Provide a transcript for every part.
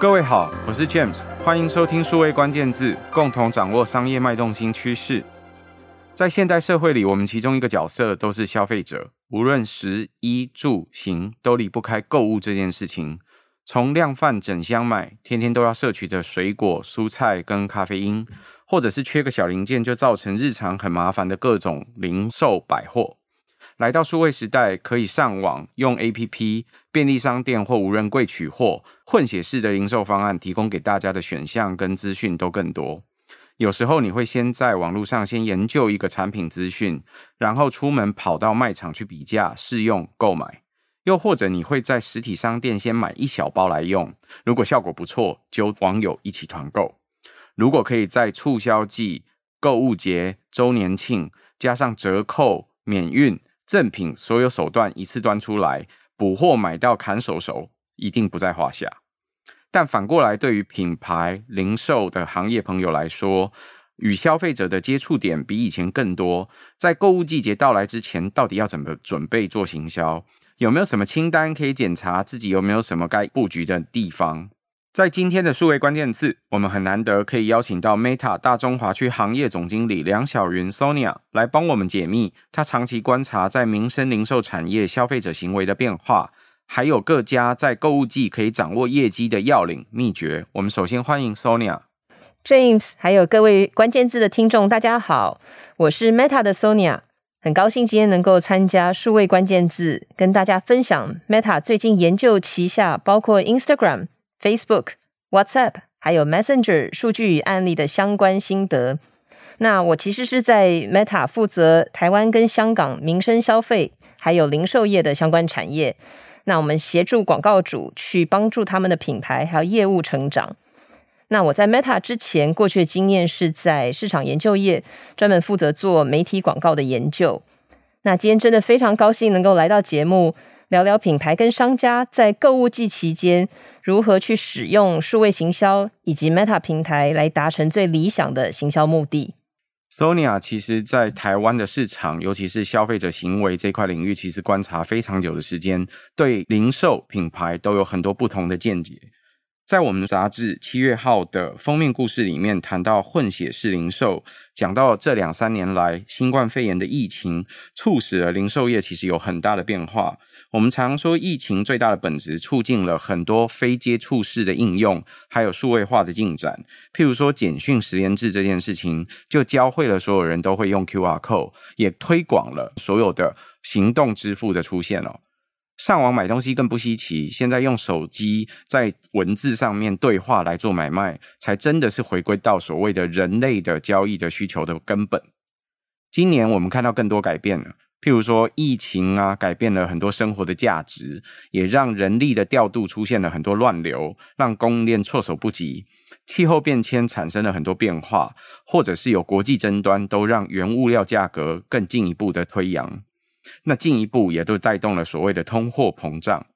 各位好，我是 James，欢迎收听数位关键字，共同掌握商业脉动新趋势。在现代社会里，我们其中一个角色都是消费者，无论食衣住行，都离不开购物这件事情。从量贩整箱买，天天都要摄取的水果、蔬菜跟咖啡因，或者是缺个小零件就造成日常很麻烦的各种零售百货。来到数位时代，可以上网用 APP、便利商店或无人柜取货，混血式的零售方案提供给大家的选项跟资讯都更多。有时候你会先在网络上先研究一个产品资讯，然后出门跑到卖场去比价、试用、购买。又或者你会在实体商店先买一小包来用，如果效果不错，揪网友一起团购。如果可以在促销季、购物节、周年庆加上折扣、免运。赠品所有手段一次端出来，补货买到砍手手，一定不在话下。但反过来，对于品牌零售的行业朋友来说，与消费者的接触点比以前更多。在购物季节到来之前，到底要怎么准备做行销？有没有什么清单可以检查？自己有没有什么该布局的地方？在今天的数位关键字，我们很难得可以邀请到 Meta 大中华区行业总经理梁晓云 Sonia 来帮我们解密。她长期观察在民生零售产业消费者行为的变化，还有各家在购物季可以掌握业绩的要领秘诀。我们首先欢迎 Sonia。James，还有各位关键字的听众，大家好，我是 Meta 的 Sonia，很高兴今天能够参加数位关键字，跟大家分享 Meta 最近研究旗下包括 Instagram。Facebook、WhatsApp 还有 Messenger 数据与案例的相关心得。那我其实是在 Meta 负责台湾跟香港民生消费还有零售业的相关产业。那我们协助广告主去帮助他们的品牌还有业务成长。那我在 Meta 之前过去的经验是在市场研究业，专门负责做媒体广告的研究。那今天真的非常高兴能够来到节目，聊聊品牌跟商家在购物季期间。如何去使用数位行销以及 Meta 平台来达成最理想的行销目的？Sonia 其实，在台湾的市场，尤其是消费者行为这块领域，其实观察非常久的时间，对零售品牌都有很多不同的见解。在我们杂志七月号的封面故事里面，谈到混血式零售，讲到这两三年来新冠肺炎的疫情，促使了零售业其实有很大的变化。我们常说，疫情最大的本质，促进了很多非接触式的应用，还有数位化的进展。譬如说，简讯实联制这件事情，就教会了所有人都会用 QR code，也推广了所有的行动支付的出现哦。上网买东西更不稀奇，现在用手机在文字上面对话来做买卖，才真的是回归到所谓的人类的交易的需求的根本。今年我们看到更多改变了，譬如说疫情啊，改变了很多生活的价值，也让人力的调度出现了很多乱流，让供应链措手不及。气候变迁产生了很多变化，或者是有国际争端，都让原物料价格更进一步的推扬。那进一步也都带动了所谓的通货膨胀，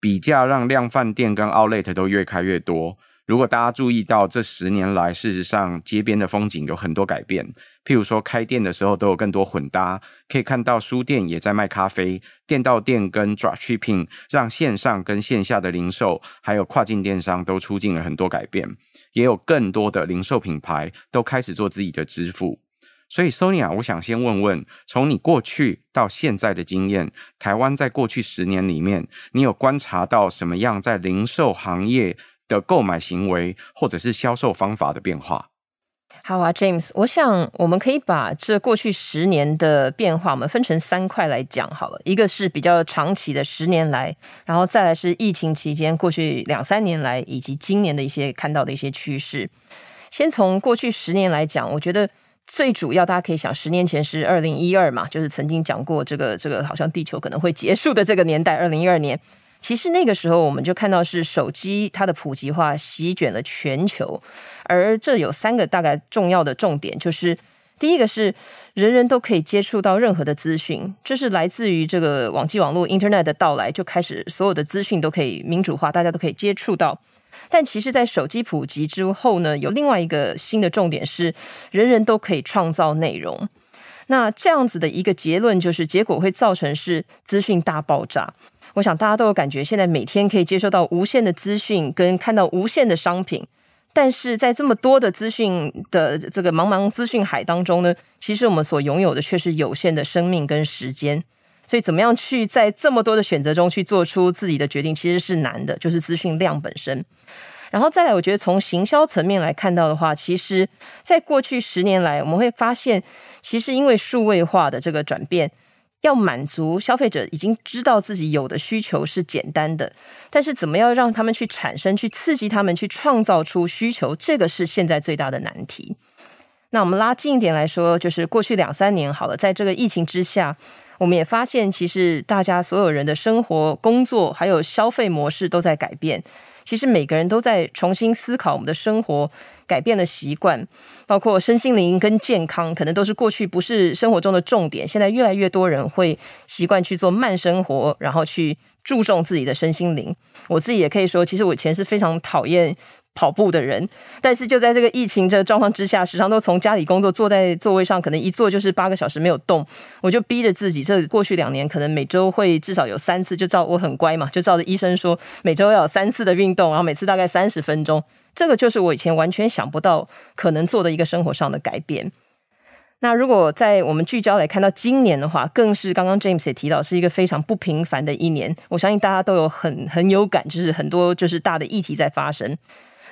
比价让量贩店跟 Outlet 都越开越多。如果大家注意到这十年来，事实上街边的风景有很多改变。譬如说开店的时候都有更多混搭，可以看到书店也在卖咖啡，店到店跟 Dropshipping 让线上跟线下的零售还有跨境电商都出尽了很多改变，也有更多的零售品牌都开始做自己的支付。所以，Sonia，我想先问问，从你过去到现在的经验，台湾在过去十年里面，你有观察到什么样在零售行业的购买行为或者是销售方法的变化？好啊，James，我想我们可以把这过去十年的变化，我们分成三块来讲好了。一个是比较长期的十年来，然后再来是疫情期间过去两三年来，以及今年的一些看到的一些趋势。先从过去十年来讲，我觉得。最主要，大家可以想，十年前是二零一二嘛，就是曾经讲过这个这个好像地球可能会结束的这个年代。二零一二年，其实那个时候我们就看到是手机它的普及化席卷了全球，而这有三个大概重要的重点，就是第一个是人人都可以接触到任何的资讯，这是来自于这个网际网络 Internet 的到来，就开始所有的资讯都可以民主化，大家都可以接触到。但其实，在手机普及之后呢，有另外一个新的重点是，人人都可以创造内容。那这样子的一个结论就是，结果会造成是资讯大爆炸。我想大家都有感觉，现在每天可以接收到无限的资讯，跟看到无限的商品。但是在这么多的资讯的这个茫茫资讯海当中呢，其实我们所拥有的却是有限的生命跟时间。所以，怎么样去在这么多的选择中去做出自己的决定，其实是难的，就是资讯量本身。然后再来，我觉得从行销层面来看到的话，其实在过去十年来，我们会发现，其实因为数位化的这个转变。要满足消费者已经知道自己有的需求是简单的，但是怎么样让他们去产生、去刺激他们、去创造出需求，这个是现在最大的难题。那我们拉近一点来说，就是过去两三年好了，在这个疫情之下，我们也发现，其实大家所有人的生活、工作还有消费模式都在改变。其实每个人都在重新思考我们的生活。改变了习惯，包括身心灵跟健康，可能都是过去不是生活中的重点。现在越来越多人会习惯去做慢生活，然后去注重自己的身心灵。我自己也可以说，其实我以前是非常讨厌跑步的人，但是就在这个疫情这状况之下，时常都从家里工作，坐在座位上，可能一坐就是八个小时没有动。我就逼着自己，这过去两年可能每周会至少有三次，就照我很乖嘛，就照着医生说，每周要有三次的运动，然后每次大概三十分钟。这个就是我以前完全想不到可能做的一个生活上的改变。那如果在我们聚焦来看到今年的话，更是刚刚 James 也提到是一个非常不平凡的一年。我相信大家都有很很有感，就是很多就是大的议题在发生。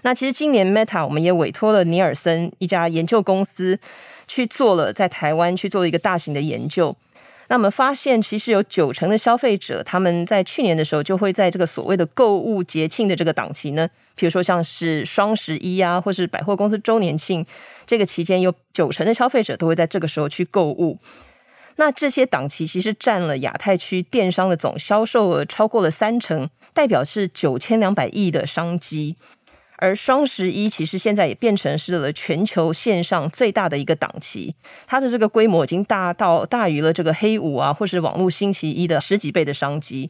那其实今年 Meta 我们也委托了尼尔森一家研究公司去做了在台湾去做了一个大型的研究。那我们发现，其实有九成的消费者他们在去年的时候就会在这个所谓的购物节庆的这个档期呢。比如说，像是双十一啊，或是百货公司周年庆，这个期间有九成的消费者都会在这个时候去购物。那这些档期其实占了亚太区电商的总销售额超过了三成，代表是九千两百亿的商机。而双十一其实现在也变成是了全球线上最大的一个档期，它的这个规模已经大到大于了这个黑五啊，或是网络星期一的十几倍的商机。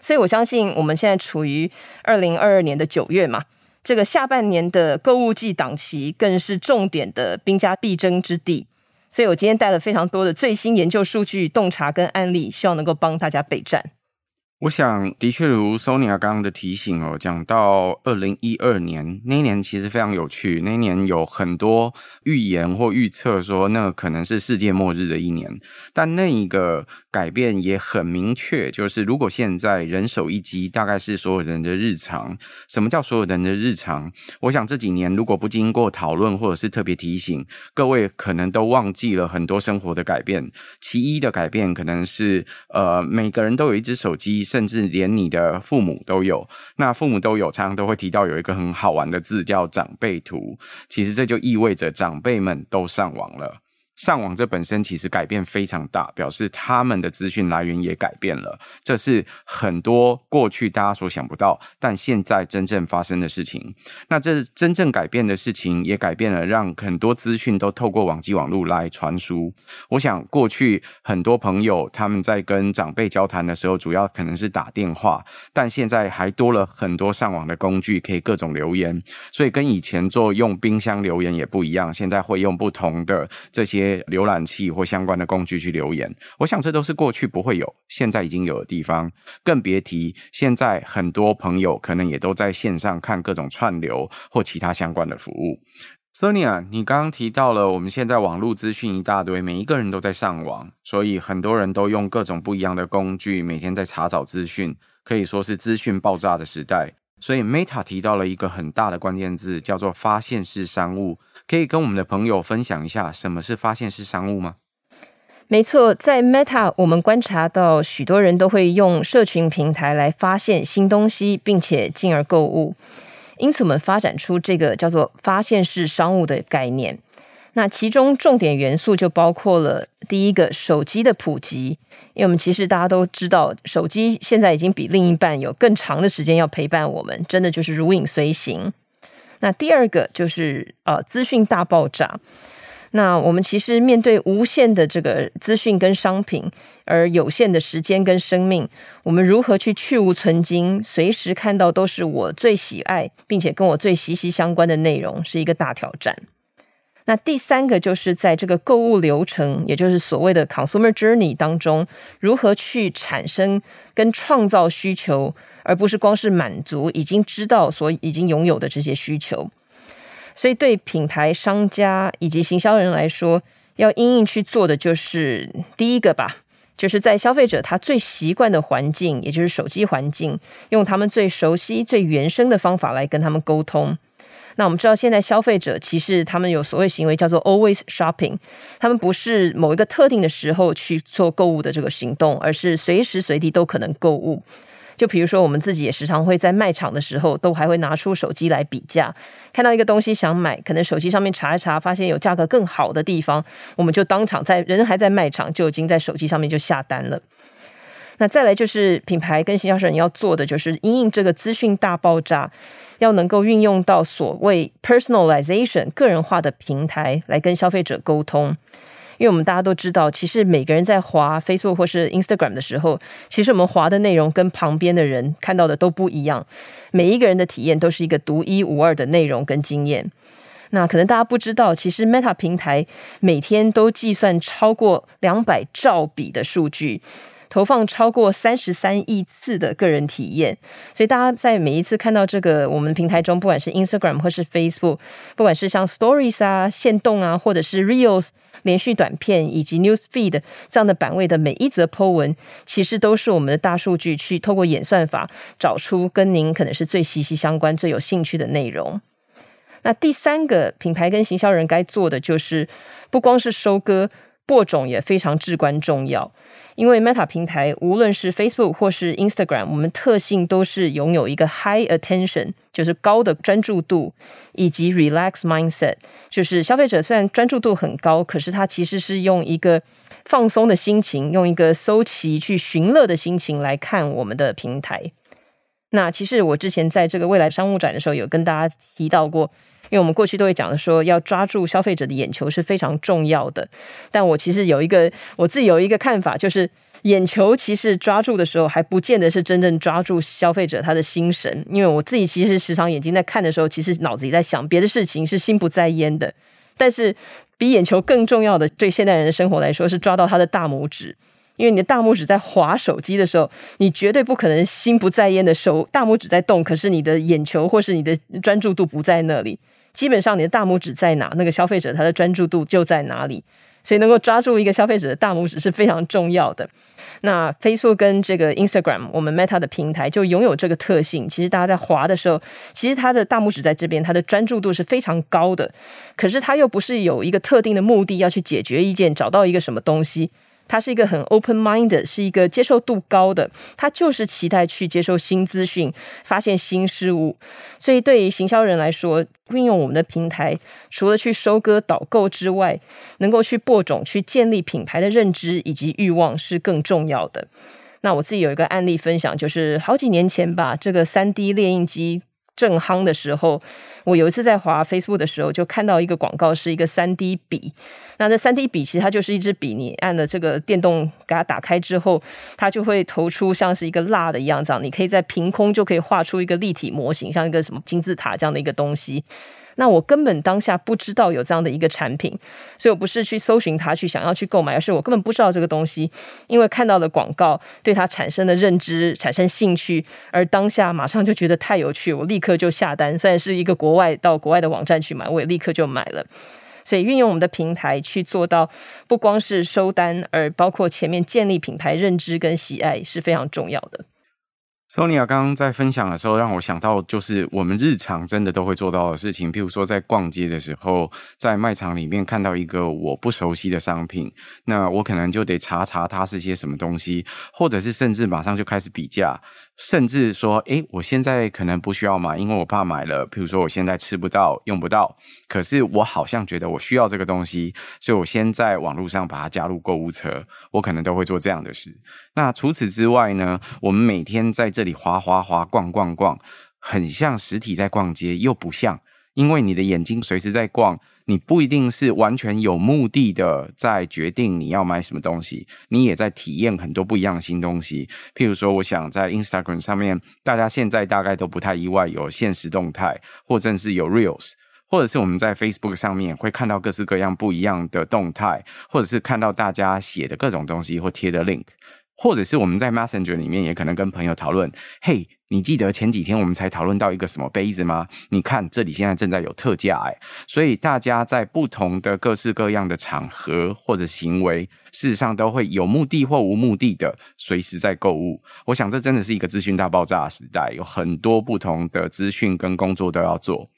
所以，我相信我们现在处于二零二二年的九月嘛，这个下半年的购物季档期更是重点的兵家必争之地。所以我今天带了非常多的最新研究数据、洞察跟案例，希望能够帮大家备战。我想，的确如 Sonia 刚刚的提醒哦，讲到二零一二年那一年，其实非常有趣。那一年有很多预言或预测说，那可能是世界末日的一年。但那一个改变也很明确，就是如果现在人手一机，大概是所有人的日常。什么叫所有人的日常？我想这几年如果不经过讨论或者是特别提醒，各位可能都忘记了很多生活的改变。其一的改变可能是，呃，每个人都有一只手机。甚至连你的父母都有，那父母都有，常常都会提到有一个很好玩的字叫长辈图，其实这就意味着长辈们都上网了。上网这本身其实改变非常大，表示他们的资讯来源也改变了。这是很多过去大家所想不到，但现在真正发生的事情。那这真正改变的事情，也改变了让很多资讯都透过网际网路来传输。我想过去很多朋友他们在跟长辈交谈的时候，主要可能是打电话，但现在还多了很多上网的工具，可以各种留言。所以跟以前做用冰箱留言也不一样，现在会用不同的这些。浏览器或相关的工具去留言，我想这都是过去不会有，现在已经有的地方，更别提现在很多朋友可能也都在线上看各种串流或其他相关的服务。Sonia，你刚刚提到了我们现在网络资讯一大堆，每一个人都在上网，所以很多人都用各种不一样的工具，每天在查找资讯，可以说是资讯爆炸的时代。所以 Meta 提到了一个很大的关键字，叫做发现式商务。可以跟我们的朋友分享一下什么是发现式商务吗？没错，在 Meta 我们观察到许多人都会用社群平台来发现新东西，并且进而购物。因此，我们发展出这个叫做发现式商务的概念。那其中重点元素就包括了第一个手机的普及。因为我们其实大家都知道，手机现在已经比另一半有更长的时间要陪伴我们，真的就是如影随形。那第二个就是呃资讯大爆炸。那我们其实面对无限的这个资讯跟商品，而有限的时间跟生命，我们如何去去无存菁，随时看到都是我最喜爱并且跟我最息息相关的内容，是一个大挑战。那第三个就是在这个购物流程，也就是所谓的 consumer journey 当中，如何去产生跟创造需求，而不是光是满足已经知道所已经拥有的这些需求。所以，对品牌商家以及行销人来说，要因应去做的就是第一个吧，就是在消费者他最习惯的环境，也就是手机环境，用他们最熟悉、最原生的方法来跟他们沟通。那我们知道，现在消费者其实他们有所谓行为叫做 always shopping，他们不是某一个特定的时候去做购物的这个行动，而是随时随地都可能购物。就比如说，我们自己也时常会在卖场的时候，都还会拿出手机来比价，看到一个东西想买，可能手机上面查一查，发现有价格更好的地方，我们就当场在人还在卖场，就已经在手机上面就下单了。那再来就是品牌跟行销人要做的，就是因应这个资讯大爆炸。要能够运用到所谓 personalization 个人化的平台来跟消费者沟通，因为我们大家都知道，其实每个人在滑 Facebook 或是 Instagram 的时候，其实我们滑的内容跟旁边的人看到的都不一样，每一个人的体验都是一个独一无二的内容跟经验。那可能大家不知道，其实 Meta 平台每天都计算超过两百兆笔的数据。投放超过三十三亿次的个人体验，所以大家在每一次看到这个我们平台中，不管是 Instagram 或是 Facebook，不管是像 Stories 啊、限动啊，或者是 Reels 连续短片以及 News Feed 这样的版位的每一则 po 文，其实都是我们的大数据去透过演算法找出跟您可能是最息息相关、最有兴趣的内容。那第三个品牌跟行销人该做的就是，不光是收割，播种也非常至关重要。因为 Meta 平台，无论是 Facebook 或是 Instagram，我们特性都是拥有一个 High Attention，就是高的专注度，以及 Relax Mindset，就是消费者虽然专注度很高，可是他其实是用一个放松的心情，用一个搜奇去寻乐的心情来看我们的平台。那其实我之前在这个未来商务展的时候，有跟大家提到过。因为我们过去都会讲的说，要抓住消费者的眼球是非常重要的。但我其实有一个我自己有一个看法，就是眼球其实抓住的时候，还不见得是真正抓住消费者他的心神。因为我自己其实时常眼睛在看的时候，其实脑子里在想别的事情，是心不在焉的。但是比眼球更重要的，对现代人的生活来说，是抓到他的大拇指。因为你的大拇指在划手机的时候，你绝对不可能心不在焉的手大拇指在动，可是你的眼球或是你的专注度不在那里。基本上你的大拇指在哪，那个消费者他的专注度就在哪里，所以能够抓住一个消费者的大拇指是非常重要的。那 Facebook 跟这个 Instagram，我们 Meta 的平台就拥有这个特性。其实大家在滑的时候，其实他的大拇指在这边，他的专注度是非常高的。可是他又不是有一个特定的目的要去解决一件，找到一个什么东西。他是一个很 open mind，是一个接受度高的，他就是期待去接受新资讯，发现新事物。所以对于行销人来说，运用我们的平台，除了去收割导购之外，能够去播种、去建立品牌的认知以及欲望是更重要的。那我自己有一个案例分享，就是好几年前吧，这个 3D 列印机正夯的时候，我有一次在滑 Facebook 的时候，就看到一个广告，是一个 3D 笔。那这 3D 笔其实它就是一支笔，你按了这个电动给它打开之后，它就会投出像是一个蜡的一样，这样你可以在凭空就可以画出一个立体模型，像一个什么金字塔这样的一个东西。那我根本当下不知道有这样的一个产品，所以我不是去搜寻它去想要去购买，而是我根本不知道这个东西，因为看到了广告，对它产生了认知，产生兴趣，而当下马上就觉得太有趣，我立刻就下单。虽然是一个国外到国外的网站去买，我也立刻就买了。所以运用我们的平台去做到，不光是收单，而包括前面建立品牌认知跟喜爱是非常重要的。Sonia 刚刚在分享的时候，让我想到就是我们日常真的都会做到的事情，譬如说在逛街的时候，在卖场里面看到一个我不熟悉的商品，那我可能就得查查它是些什么东西，或者是甚至马上就开始比价。甚至说，诶，我现在可能不需要买，因为我怕买了，譬如说我现在吃不到、用不到，可是我好像觉得我需要这个东西，所以我先在网络上把它加入购物车，我可能都会做这样的事。那除此之外呢，我们每天在这里滑滑滑、逛逛逛，很像实体在逛街，又不像。因为你的眼睛随时在逛，你不一定是完全有目的的在决定你要买什么东西，你也在体验很多不一样的新东西。譬如说，我想在 Instagram 上面，大家现在大概都不太意外有现实动态，或者是有 Reels。或者是我们在 Facebook 上面会看到各式各样不一样的动态，或者是看到大家写的各种东西或贴的 link，或者是我们在 Messenger 里面也可能跟朋友讨论，嘿。你记得前几天我们才讨论到一个什么杯子吗？你看这里现在正在有特价哎，所以大家在不同的各式各样的场合或者行为，事实上都会有目的或无目的的随时在购物。我想这真的是一个资讯大爆炸的时代，有很多不同的资讯跟工作都要做。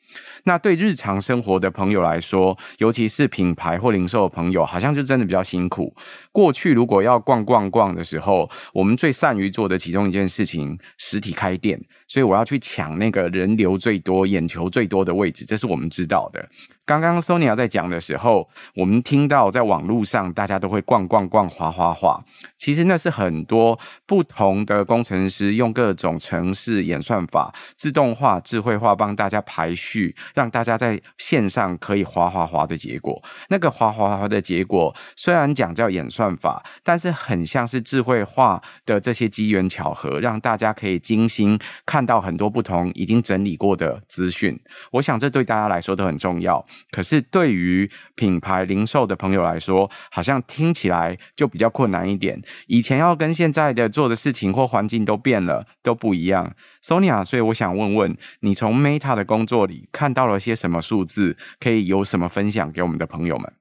那对日常生活的朋友来说，尤其是品牌或零售的朋友，好像就真的比较辛苦。过去如果要逛逛逛的时候，我们最善于做的其中一件事情，实体开店，所以我要去抢那个人流最多、眼球最多的位置，这是我们知道的。刚刚 Sonia 在讲的时候，我们听到在网络上大家都会逛逛逛、滑滑滑。其实那是很多不同的工程师用各种程式演算法、自动化、智慧化帮大家排序，让大家在线上可以滑滑滑的结果。那个滑滑滑的结果虽然讲叫演算法，但是很像是智慧化的这些机缘巧合，让大家可以精心看到很多不同已经整理过的资讯。我想这对大家来说都很重要。可是对于品牌零售的朋友来说，好像听起来就比较困难一点。以前要跟现在的做的事情或环境都变了，都不一样。Sonia，所以我想问问你，从 Meta 的工作里看到了些什么数字，可以有什么分享给我们的朋友们？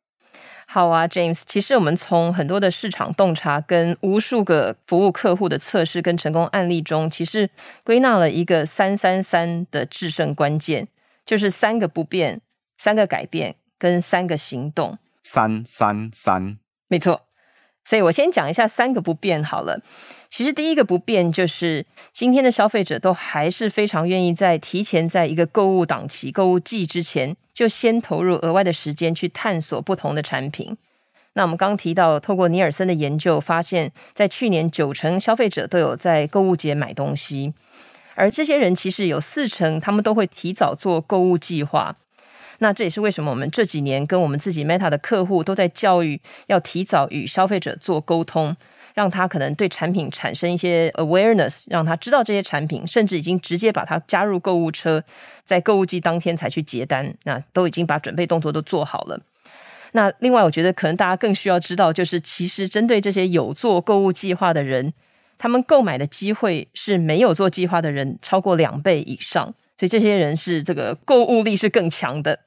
好啊，James。其实我们从很多的市场洞察跟无数个服务客户的测试跟成功案例中，其实归纳了一个三三三的制胜关键，就是三个不变。三个改变跟三个行动，三三三，没错。所以我先讲一下三个不变好了。其实第一个不变就是，今天的消费者都还是非常愿意在提前在一个购物档期、购物季之前，就先投入额外的时间去探索不同的产品。那我们刚提到，透过尼尔森的研究发现，在去年九成消费者都有在购物节买东西，而这些人其实有四成，他们都会提早做购物计划。那这也是为什么我们这几年跟我们自己 Meta 的客户都在教育，要提早与消费者做沟通，让他可能对产品产生一些 awareness，让他知道这些产品，甚至已经直接把它加入购物车，在购物季当天才去结单，那都已经把准备动作都做好了。那另外，我觉得可能大家更需要知道，就是其实针对这些有做购物计划的人，他们购买的机会是没有做计划的人超过两倍以上。所以这些人是这个购物力是更强的。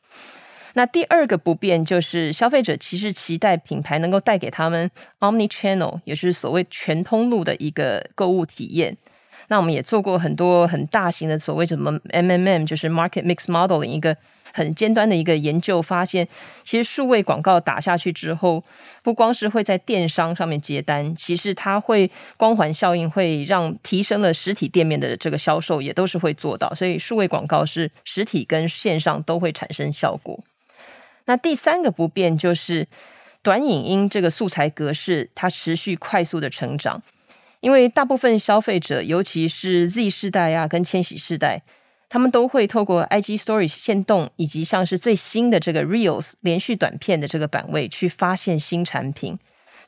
那第二个不变就是消费者其实期待品牌能够带给他们 omni channel，也就是所谓全通路的一个购物体验。那我们也做过很多很大型的所谓什么 MMM，就是 market mix modeling 一个。很尖端的一个研究发现，其实数位广告打下去之后，不光是会在电商上面接单，其实它会光环效应，会让提升了实体店面的这个销售，也都是会做到。所以数位广告是实体跟线上都会产生效果。那第三个不变就是短影音这个素材格式，它持续快速的成长，因为大部分消费者，尤其是 Z 世代啊，跟千禧世代。他们都会透过 IG Stories 限动，以及像是最新的这个 Reels 连续短片的这个版位去发现新产品，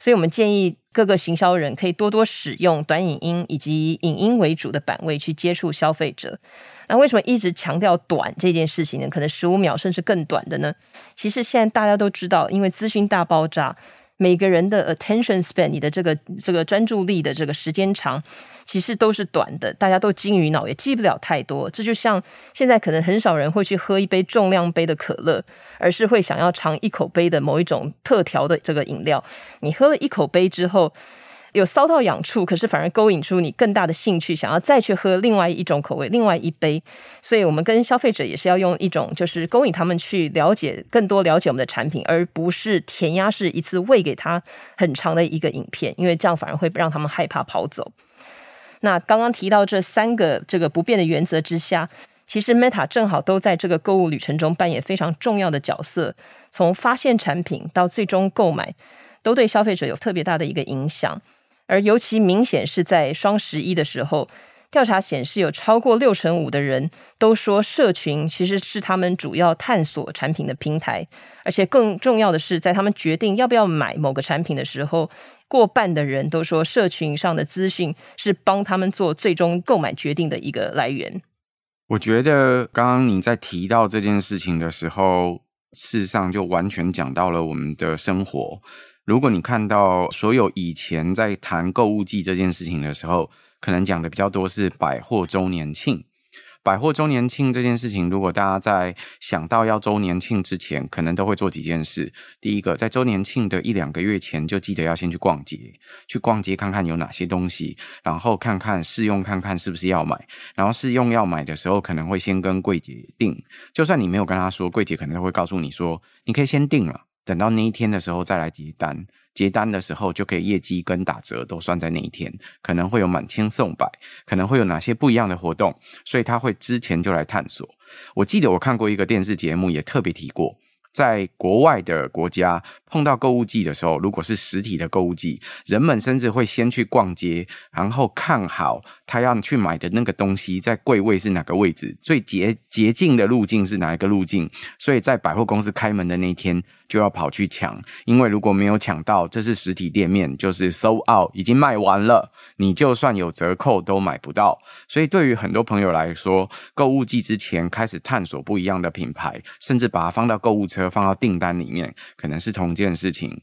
所以我们建议各个行销人可以多多使用短影音以及影音为主的版位去接触消费者。那为什么一直强调短这件事情呢？可能十五秒甚至更短的呢？其实现在大家都知道，因为资讯大爆炸。每个人的 attention span，你的这个这个专注力的这个时间长，其实都是短的。大家都金鱼脑，也记不了太多。这就像现在可能很少人会去喝一杯重量杯的可乐，而是会想要尝一口杯的某一种特调的这个饮料。你喝了一口杯之后，有搔到痒处，可是反而勾引出你更大的兴趣，想要再去喝另外一种口味，另外一杯。所以，我们跟消费者也是要用一种，就是勾引他们去了解更多，了解我们的产品，而不是填鸭式一次喂给他很长的一个影片，因为这样反而会让他们害怕跑走。那刚刚提到这三个这个不变的原则之下，其实 Meta 正好都在这个购物旅程中扮演非常重要的角色，从发现产品到最终购买，都对消费者有特别大的一个影响。而尤其明显是在双十一的时候，调查显示有超过六成五的人都说，社群其实是他们主要探索产品的平台。而且更重要的是，在他们决定要不要买某个产品的时候，过半的人都说，社群上的资讯是帮他们做最终购买决定的一个来源。我觉得刚刚你在提到这件事情的时候，事实上就完全讲到了我们的生活。如果你看到所有以前在谈购物季这件事情的时候，可能讲的比较多是百货周年庆。百货周年庆这件事情，如果大家在想到要周年庆之前，可能都会做几件事。第一个，在周年庆的一两个月前，就记得要先去逛街，去逛街看看有哪些东西，然后看看试用，看看是不是要买。然后试用要买的时候，可能会先跟柜姐订。就算你没有跟他说，柜姐可能会告诉你说，你可以先订了，等到那一天的时候再来结单。结单的时候就可以业绩跟打折都算在那一天，可能会有满千送百，可能会有哪些不一样的活动，所以他会之前就来探索。我记得我看过一个电视节目，也特别提过。在国外的国家碰到购物季的时候，如果是实体的购物季，人们甚至会先去逛街，然后看好他要去买的那个东西在柜位是哪个位置，最捷捷径的路径是哪一个路径。所以在百货公司开门的那天就要跑去抢，因为如果没有抢到，这是实体店面，就是 sold out 已经卖完了，你就算有折扣都买不到。所以对于很多朋友来说，购物季之前开始探索不一样的品牌，甚至把它放到购物车。放到订单里面，可能是同件事情。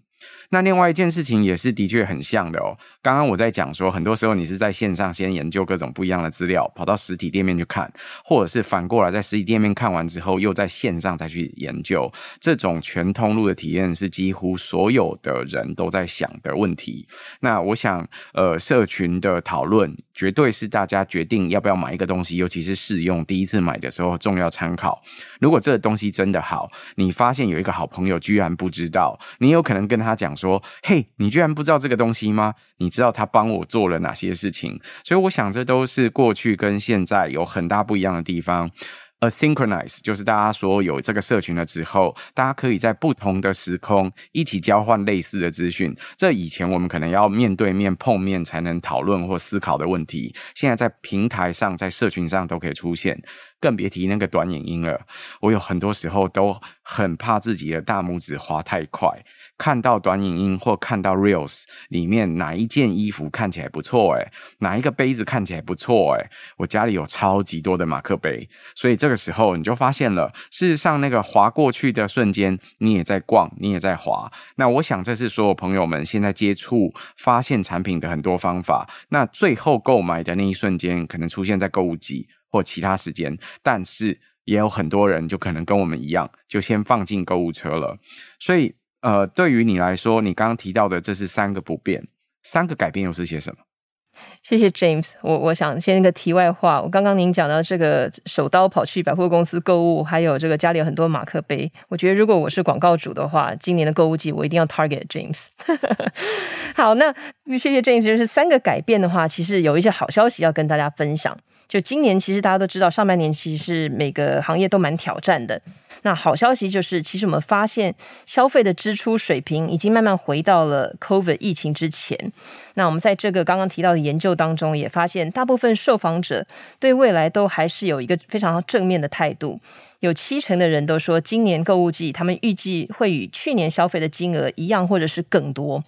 那另外一件事情也是的确很像的哦。刚刚我在讲说，很多时候你是在线上先研究各种不一样的资料，跑到实体店面去看，或者是反过来在实体店面看完之后，又在线上再去研究。这种全通路的体验是几乎所有的人都在想的问题。那我想，呃，社群的讨论绝对是大家决定要不要买一个东西，尤其是试用第一次买的时候重要参考。如果这个东西真的好，你发现有一个好朋友居然不知道，你有可能跟他讲。说，嘿，你居然不知道这个东西吗？你知道他帮我做了哪些事情？所以我想，这都是过去跟现在有很大不一样的地方。Asynchronize 就是大家说有这个社群了之后，大家可以在不同的时空一起交换类似的资讯。这以前我们可能要面对面碰面才能讨论或思考的问题，现在在平台上、在社群上都可以出现。更别提那个短影音了。我有很多时候都很怕自己的大拇指滑太快，看到短影音或看到 Reels 里面哪一件衣服看起来不错，诶，哪一个杯子看起来不错，诶，我家里有超级多的马克杯，所以这个时候你就发现了，事实上那个滑过去的瞬间，你也在逛，你也在滑。那我想这是所有朋友们现在接触发现产品的很多方法。那最后购买的那一瞬间，可能出现在购物季。或其他时间，但是也有很多人就可能跟我们一样，就先放进购物车了。所以，呃，对于你来说，你刚刚提到的这是三个不变，三个改变又是些什么？谢谢 James。我我想先一个题外话，我刚刚您讲到这个手刀跑去百货公司购物，还有这个家里有很多马克杯，我觉得如果我是广告主的话，今年的购物季我一定要 target James。好，那谢谢 James。就是三个改变的话，其实有一些好消息要跟大家分享。就今年，其实大家都知道，上半年其实是每个行业都蛮挑战的。那好消息就是，其实我们发现消费的支出水平已经慢慢回到了 COVID 疫情之前。那我们在这个刚刚提到的研究当中，也发现大部分受访者对未来都还是有一个非常正面的态度。有七成的人都说，今年购物季他们预计会与去年消费的金额一样，或者是更多。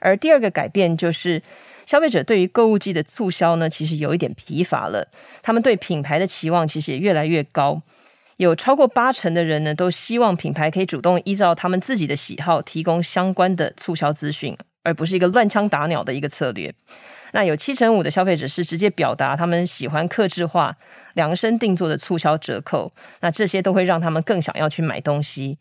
而第二个改变就是。消费者对于购物季的促销呢，其实有一点疲乏了。他们对品牌的期望其实也越来越高，有超过八成的人呢，都希望品牌可以主动依照他们自己的喜好提供相关的促销资讯，而不是一个乱枪打鸟的一个策略。那有七成五的消费者是直接表达他们喜欢克制化、量身定做的促销折扣，那这些都会让他们更想要去买东西。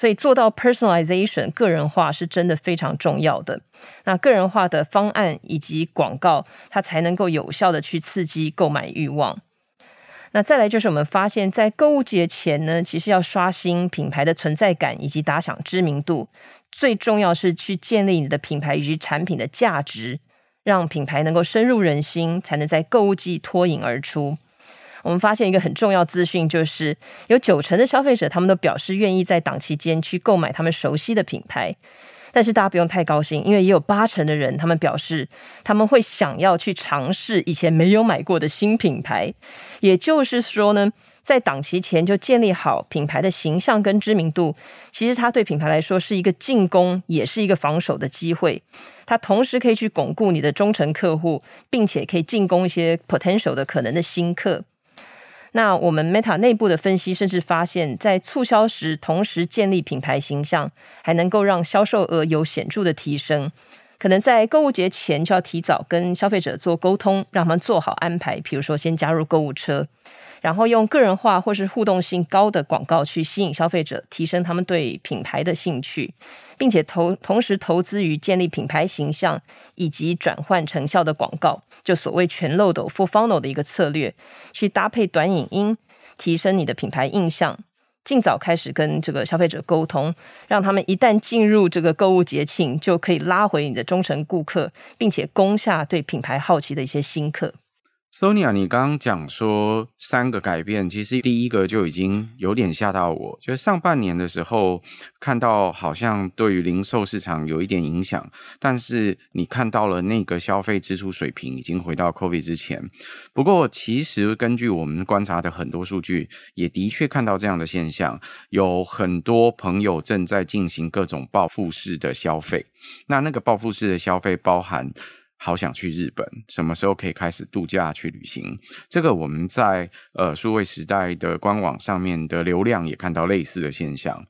所以做到 personalization 个人化是真的非常重要的。那个人化的方案以及广告，它才能够有效的去刺激购买欲望。那再来就是我们发现，在购物节前呢，其实要刷新品牌的存在感以及打响知名度，最重要是去建立你的品牌以及产品的价值，让品牌能够深入人心，才能在购物季脱颖而出。我们发现一个很重要资讯，就是有九成的消费者，他们都表示愿意在档期间去购买他们熟悉的品牌。但是大家不用太高兴，因为也有八成的人，他们表示他们会想要去尝试以前没有买过的新品牌。也就是说呢，在档期前就建立好品牌的形象跟知名度，其实它对品牌来说是一个进攻，也是一个防守的机会。它同时可以去巩固你的忠诚客户，并且可以进攻一些 potential 的可能的新客。那我们 Meta 内部的分析甚至发现，在促销时同时建立品牌形象，还能够让销售额有显著的提升。可能在购物节前就要提早跟消费者做沟通，让他们做好安排，比如说先加入购物车，然后用个人化或是互动性高的广告去吸引消费者，提升他们对品牌的兴趣，并且投同时投资于建立品牌形象以及转换成效的广告。就所谓全漏斗 full funnel 的一个策略，去搭配短影音，提升你的品牌印象，尽早开始跟这个消费者沟通，让他们一旦进入这个购物节庆，就可以拉回你的忠诚顾客，并且攻下对品牌好奇的一些新客。Sonia，你刚刚讲说三个改变，其实第一个就已经有点吓到我。就是上半年的时候看到好像对于零售市场有一点影响，但是你看到了那个消费支出水平已经回到 COVID 之前。不过，其实根据我们观察的很多数据，也的确看到这样的现象，有很多朋友正在进行各种报复式的消费。那那个报复式的消费包含。好想去日本，什么时候可以开始度假去旅行？这个我们在呃数位时代的官网上面的流量也看到类似的现象。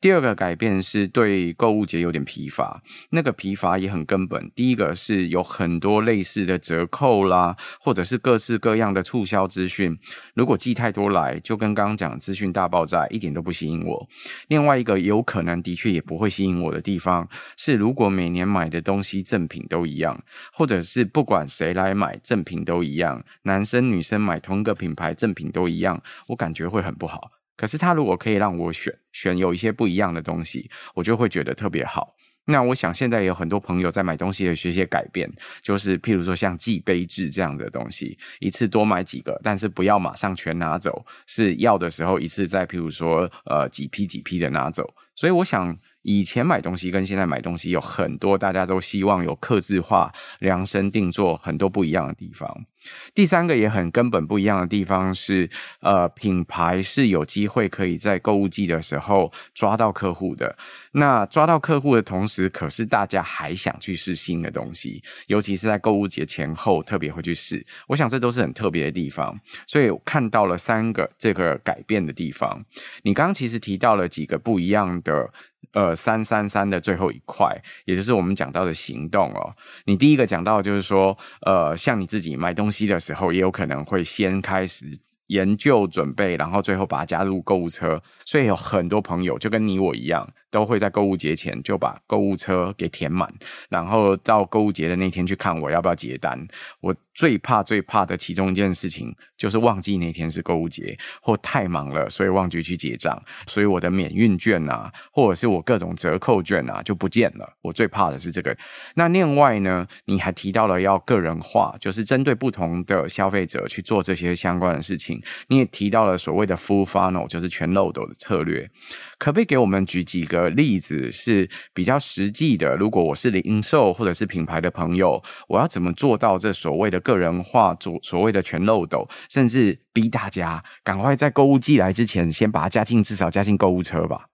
第二个改变是对购物节有点疲乏，那个疲乏也很根本。第一个是有很多类似的折扣啦，或者是各式各样的促销资讯，如果寄太多来，就跟刚刚讲资讯大爆炸，一点都不吸引我。另外一个有可能的确也不会吸引我的地方是，如果每年买的东西赠品都一样，或者是不管谁来买赠品都一样，男生女生买同一个品牌赠品都一样，我感觉会很不好。可是他如果可以让我选选有一些不一样的东西，我就会觉得特别好。那我想现在有很多朋友在买东西的学些改变，就是譬如说像寄杯制这样的东西，一次多买几个，但是不要马上全拿走，是要的时候一次再譬如说呃几批几批的拿走。所以我想。以前买东西跟现在买东西有很多，大家都希望有刻字化、量身定做，很多不一样的地方。第三个也很根本不一样的地方是，呃，品牌是有机会可以在购物季的时候抓到客户的。那抓到客户的同时，可是大家还想去试新的东西，尤其是在购物节前后特别会去试。我想这都是很特别的地方。所以我看到了三个这个改变的地方。你刚刚其实提到了几个不一样的。呃，三三三的最后一块，也就是我们讲到的行动哦。你第一个讲到就是说，呃，像你自己买东西的时候，也有可能会先开始。研究准备，然后最后把它加入购物车，所以有很多朋友就跟你我一样，都会在购物节前就把购物车给填满，然后到购物节的那天去看我要不要结单。我最怕最怕的其中一件事情就是忘记那天是购物节，或太忙了，所以忘记去结账，所以我的免运券啊，或者是我各种折扣券啊就不见了。我最怕的是这个。那另外呢，你还提到了要个人化，就是针对不同的消费者去做这些相关的事情。你也提到了所谓的 full funnel，就是全漏斗的策略，可不可以给我们举几个例子是比较实际的？如果我是零售或者是品牌的朋友，我要怎么做到这所谓的个人化，做所谓的全漏斗，甚至逼大家赶快在购物季来之前，先把它加进，至少加进购物车吧？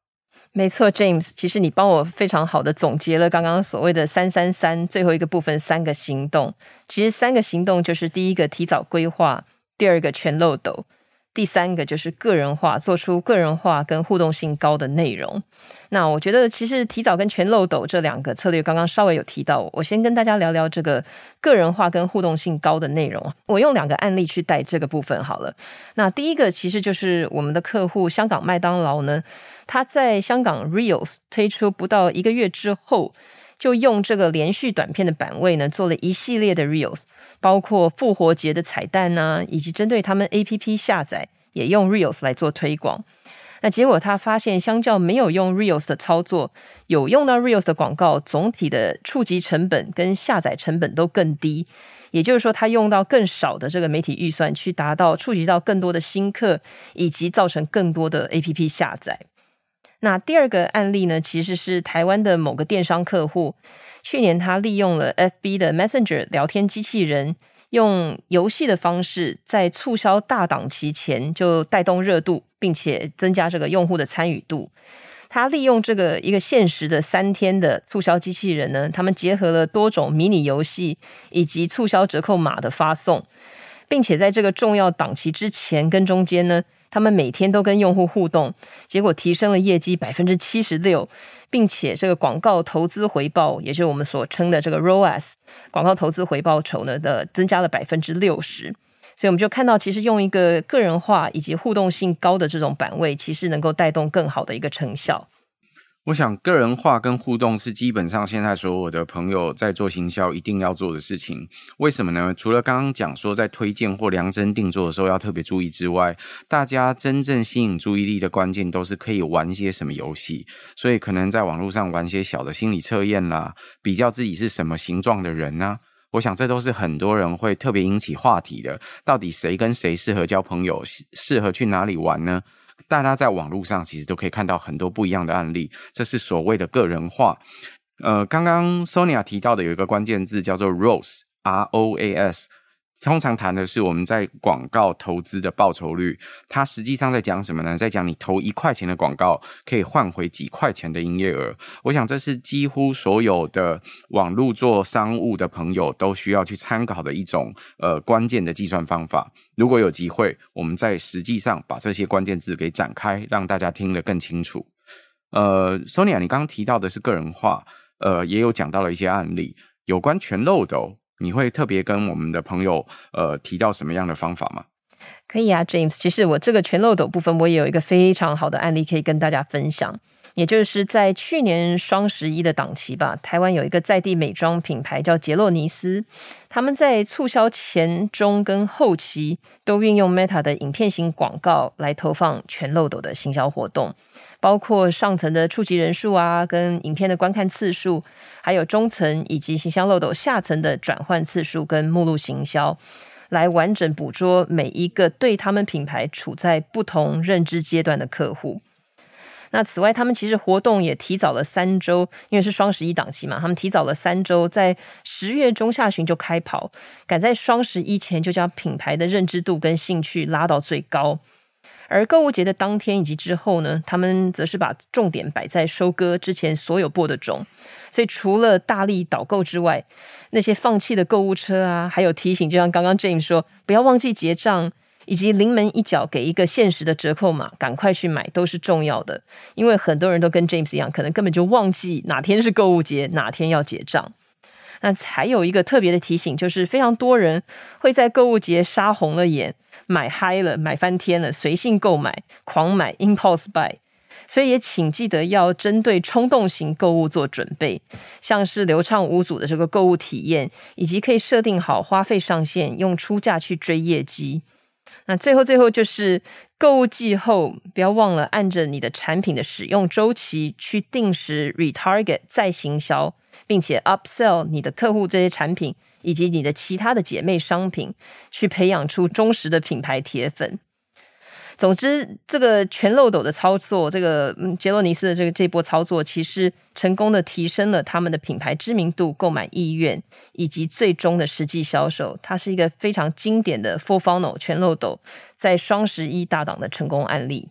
没错，James，其实你帮我非常好的总结了刚刚所谓的三三三最后一个部分三个行动。其实三个行动就是第一个提早规划。第二个全漏斗，第三个就是个人化，做出个人化跟互动性高的内容。那我觉得其实提早跟全漏斗这两个策略，刚刚稍微有提到，我先跟大家聊聊这个个人化跟互动性高的内容。我用两个案例去带这个部分好了。那第一个其实就是我们的客户香港麦当劳呢，他在香港 Reels 推出不到一个月之后，就用这个连续短片的版位呢，做了一系列的 Reels。包括复活节的彩蛋呐、啊，以及针对他们 APP 下载也用 Reels 来做推广。那结果他发现，相较没有用 Reels 的操作，有用到 Reels 的广告，总体的触及成本跟下载成本都更低。也就是说，他用到更少的这个媒体预算，去达到触及到更多的新客，以及造成更多的 APP 下载。那第二个案例呢，其实是台湾的某个电商客户。去年，他利用了 FB 的 Messenger 聊天机器人，用游戏的方式在促销大档期前就带动热度，并且增加这个用户的参与度。他利用这个一个限时的三天的促销机器人呢，他们结合了多种迷你游戏以及促销折扣码的发送，并且在这个重要档期之前跟中间呢，他们每天都跟用户互动，结果提升了业绩百分之七十六，并且这个广告投资回报，也就是我们所称的这个 ROAS 广告投资回报酬呢的增加了百分之六十。所以我们就看到，其实用一个个人化以及互动性高的这种版位，其实能够带动更好的一个成效。我想，个人化跟互动是基本上现在所有的朋友在做行销一定要做的事情。为什么呢？除了刚刚讲说在推荐或量身定做的时候要特别注意之外，大家真正吸引注意力的关键都是可以玩些什么游戏。所以可能在网络上玩些小的心理测验啦，比较自己是什么形状的人啊。我想，这都是很多人会特别引起话题的。到底谁跟谁适合交朋友，适合去哪里玩呢？大家在网络上其实都可以看到很多不一样的案例。这是所谓的个人化。呃，刚刚 Sonia 提到的有一个关键字叫做 ROAS，R-O-A-S。通常谈的是我们在广告投资的报酬率，它实际上在讲什么呢？在讲你投一块钱的广告可以换回几块钱的营业额。我想这是几乎所有的网络做商务的朋友都需要去参考的一种呃关键的计算方法。如果有机会，我们在实际上把这些关键字给展开，让大家听得更清楚。呃，Sonia，你刚刚提到的是个人化，呃，也有讲到了一些案例，有关全漏斗。你会特别跟我们的朋友呃提到什么样的方法吗？可以啊，James。其实我这个全漏斗部分，我也有一个非常好的案例可以跟大家分享。也就是在去年双十一的档期吧，台湾有一个在地美妆品牌叫杰洛尼斯，他们在促销前、中跟后期都运用 Meta 的影片型广告来投放全漏斗的行销活动。包括上层的触及人数啊，跟影片的观看次数，还有中层以及形象漏斗下层的转换次数跟目录行销，来完整捕捉每一个对他们品牌处在不同认知阶段的客户。那此外，他们其实活动也提早了三周，因为是双十一档期嘛，他们提早了三周，在十月中下旬就开跑，赶在双十一前就将品牌的认知度跟兴趣拉到最高。而购物节的当天以及之后呢，他们则是把重点摆在收割之前所有播的种，所以除了大力导购之外，那些放弃的购物车啊，还有提醒，就像刚刚 James 说，不要忘记结账，以及临门一脚给一个限时的折扣码，赶快去买都是重要的，因为很多人都跟 James 一样，可能根本就忘记哪天是购物节，哪天要结账。那还有一个特别的提醒，就是非常多人会在购物节杀红了眼，买嗨了，买翻天了，随性购买，狂买 impulse buy。所以也请记得要针对冲动型购物做准备，像是流畅无阻的这个购物体验，以及可以设定好花费上限，用出价去追业绩。那最后最后就是购物季后，不要忘了按着你的产品的使用周期去定时 retarget 再行销。并且 upsell 你的客户这些产品，以及你的其他的姐妹商品，去培养出忠实的品牌铁粉。总之，这个全漏斗的操作，这个杰洛尼斯的这个这波操作，其实成功的提升了他们的品牌知名度、购买意愿，以及最终的实际销售。它是一个非常经典的 full funnel 全漏斗在双十一大档的成功案例。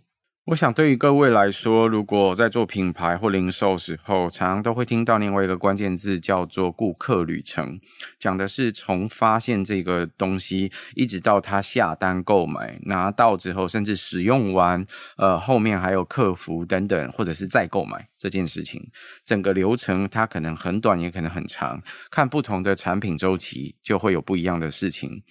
我想，对于各位来说，如果在做品牌或零售时候，常常都会听到另外一个关键字，叫做顾客旅程，讲的是从发现这个东西，一直到他下单购买，拿到之后，甚至使用完，呃，后面还有客服等等，或者是再购买这件事情，整个流程它可能很短，也可能很长，看不同的产品周期，就会有不一样的事情。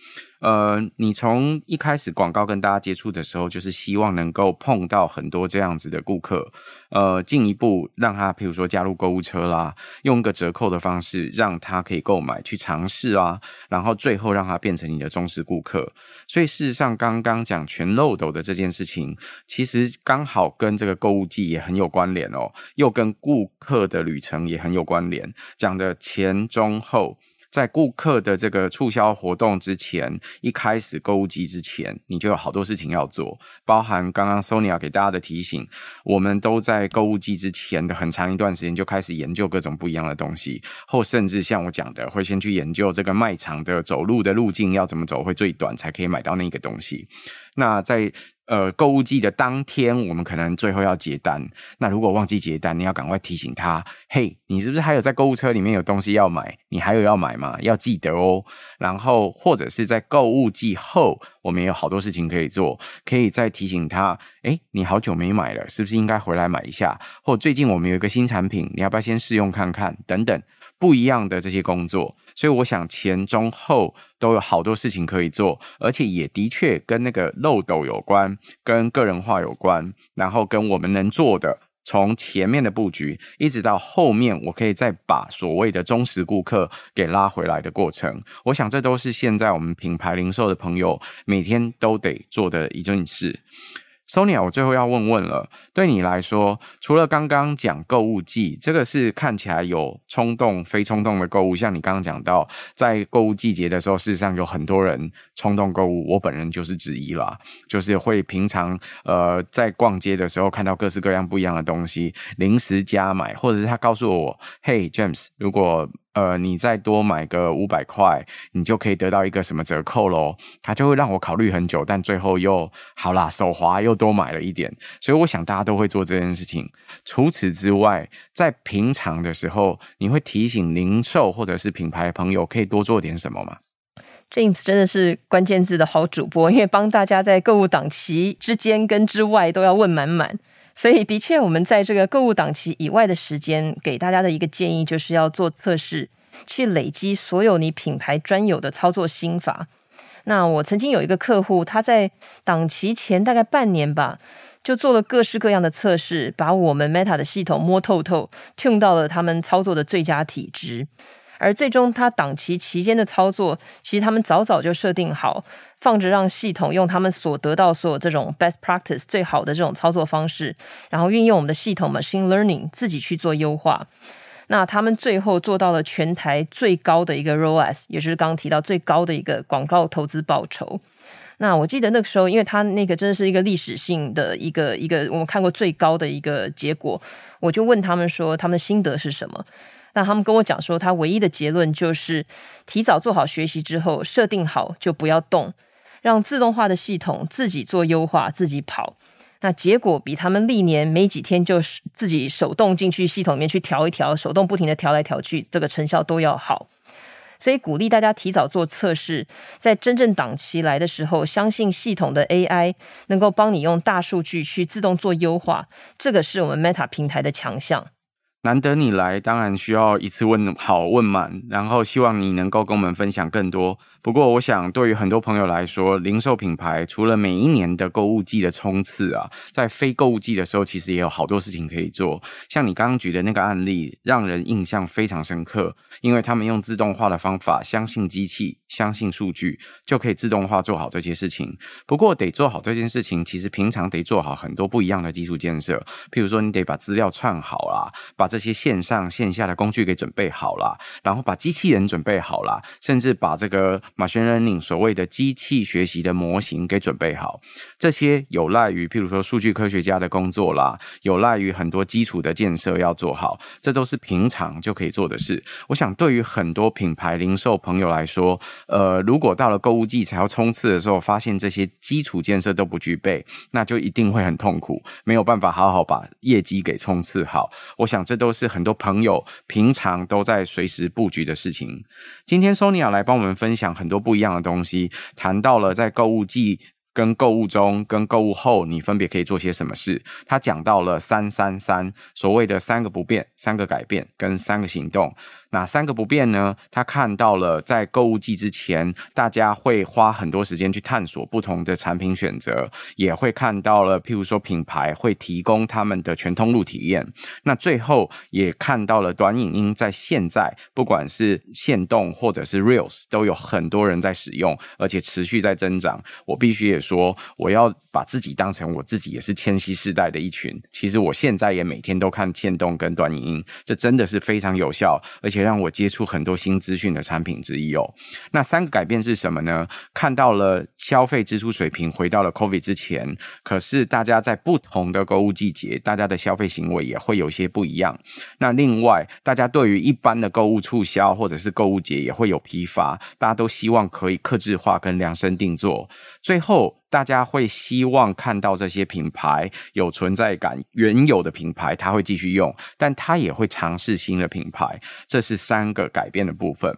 呃，你从一开始广告跟大家接触的时候，就是希望能够碰到很多这样子的顾客，呃，进一步让他，譬如说加入购物车啦，用个折扣的方式让他可以购买去尝试啊，然后最后让他变成你的忠实顾客。所以事实上，刚刚讲全漏斗的这件事情，其实刚好跟这个购物季也很有关联哦，又跟顾客的旅程也很有关联，讲的前中后。在顾客的这个促销活动之前，一开始购物机之前，你就有好多事情要做，包含刚刚 Sonia 给大家的提醒，我们都在购物机之前的很长一段时间就开始研究各种不一样的东西，或甚至像我讲的，会先去研究这个卖场的走路的路径要怎么走会最短，才可以买到那个东西。那在呃，购物季的当天，我们可能最后要结单。那如果忘记结单，你要赶快提醒他，嘿，你是不是还有在购物车里面有东西要买？你还有要买吗？要记得哦。然后或者是在购物季后，我们有好多事情可以做，可以再提醒他，诶，你好久没买了，是不是应该回来买一下？或最近我们有一个新产品，你要不要先试用看看？等等。不一样的这些工作，所以我想前中后都有好多事情可以做，而且也的确跟那个漏斗有关，跟个人化有关，然后跟我们能做的，从前面的布局一直到后面，我可以再把所谓的忠实顾客给拉回来的过程，我想这都是现在我们品牌零售的朋友每天都得做的一件事。Sonia，我最后要问问了，对你来说，除了刚刚讲购物季，这个是看起来有冲动、非冲动的购物，像你刚刚讲到，在购物季节的时候，事实上有很多人冲动购物，我本人就是之一啦，就是会平常呃在逛街的时候看到各式各样不一样的东西，临时加买，或者是他告诉我，嘿，James，如果呃，你再多买个五百块，你就可以得到一个什么折扣喽？他就会让我考虑很久，但最后又好啦，手滑又多买了一点。所以我想大家都会做这件事情。除此之外，在平常的时候，你会提醒零售或者是品牌朋友可以多做点什么吗？James 真的是关键字的好主播，因为帮大家在购物档期之间跟之外都要问满满。所以，的确，我们在这个购物档期以外的时间，给大家的一个建议就是要做测试，去累积所有你品牌专有的操作心法。那我曾经有一个客户，他在档期前大概半年吧，就做了各式各样的测试，把我们 Meta 的系统摸透透，tune 到了他们操作的最佳体质。而最终，他档期期间的操作，其实他们早早就设定好，放着让系统用他们所得到所有这种 best practice 最好的这种操作方式，然后运用我们的系统 machine learning 自己去做优化。那他们最后做到了全台最高的一个 ROAS，也就是刚刚提到最高的一个广告投资报酬。那我记得那个时候，因为他那个真的是一个历史性的一个一个我们看过最高的一个结果，我就问他们说，他们的心得是什么？那他们跟我讲说，他唯一的结论就是提早做好学习之后，设定好就不要动，让自动化的系统自己做优化，自己跑。那结果比他们历年没几天就是自己手动进去系统里面去调一调，手动不停地调来调去，这个成效都要好。所以鼓励大家提早做测试，在真正档期来的时候，相信系统的 AI 能够帮你用大数据去自动做优化，这个是我们 Meta 平台的强项。难得你来，当然需要一次问好问满，然后希望你能够跟我们分享更多。不过，我想对于很多朋友来说，零售品牌除了每一年的购物季的冲刺啊，在非购物季的时候，其实也有好多事情可以做。像你刚刚举的那个案例，让人印象非常深刻，因为他们用自动化的方法，相信机器，相信数据，就可以自动化做好这些事情。不过，得做好这件事情，其实平常得做好很多不一样的基础建设，譬如说，你得把资料串好啦，把这这些线上线下的工具给准备好啦，然后把机器人准备好啦，甚至把这个。machine learning 所谓的机器学习的模型给准备好，这些有赖于譬如说数据科学家的工作啦，有赖于很多基础的建设要做好，这都是平常就可以做的事。我想对于很多品牌零售朋友来说，呃，如果到了购物季才要冲刺的时候，发现这些基础建设都不具备，那就一定会很痛苦，没有办法好好把业绩给冲刺好。我想这都是很多朋友平常都在随时布局的事情。今天 Sonia 来帮我们分享很。多不一样的东西，谈到了在购物季。跟购物中、跟购物后，你分别可以做些什么事？他讲到了三三三，所谓的三个不变、三个改变跟三个行动。哪三个不变呢？他看到了在购物季之前，大家会花很多时间去探索不同的产品选择，也会看到了，譬如说品牌会提供他们的全通路体验。那最后也看到了短影音在现在，不管是线动或者是 Reels，都有很多人在使用，而且持续在增长。我必须也说。我要把自己当成我自己也是千禧世代的一群。其实我现在也每天都看线动跟短影音，这真的是非常有效，而且让我接触很多新资讯的产品之一哦。那三个改变是什么呢？看到了消费支出水平回到了 COVID 之前，可是大家在不同的购物季节，大家的消费行为也会有些不一样。那另外，大家对于一般的购物促销或者是购物节也会有疲乏，大家都希望可以克制化跟量身定做。最后。大家会希望看到这些品牌有存在感，原有的品牌它会继续用，但它也会尝试新的品牌。这是三个改变的部分。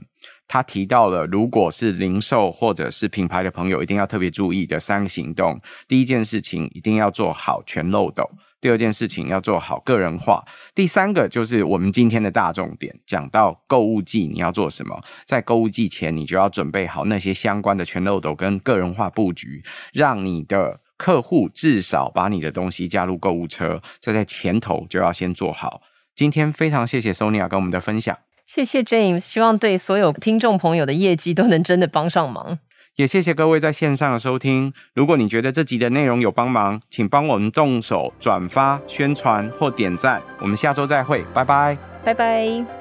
他提到了，如果是零售或者是品牌的朋友，一定要特别注意的三个行动。第一件事情，一定要做好全漏斗。第二件事情要做好个人化，第三个就是我们今天的大重点，讲到购物季你要做什么，在购物季前你就要准备好那些相关的全漏斗跟个人化布局，让你的客户至少把你的东西加入购物车，这在前头就要先做好。今天非常谢谢 Sonia 跟我们的分享，谢谢 James，希望对所有听众朋友的业绩都能真的帮上忙。也谢谢各位在线上的收听。如果你觉得这集的内容有帮忙，请帮我们动手转发、宣传或点赞。我们下周再会，拜拜，拜拜。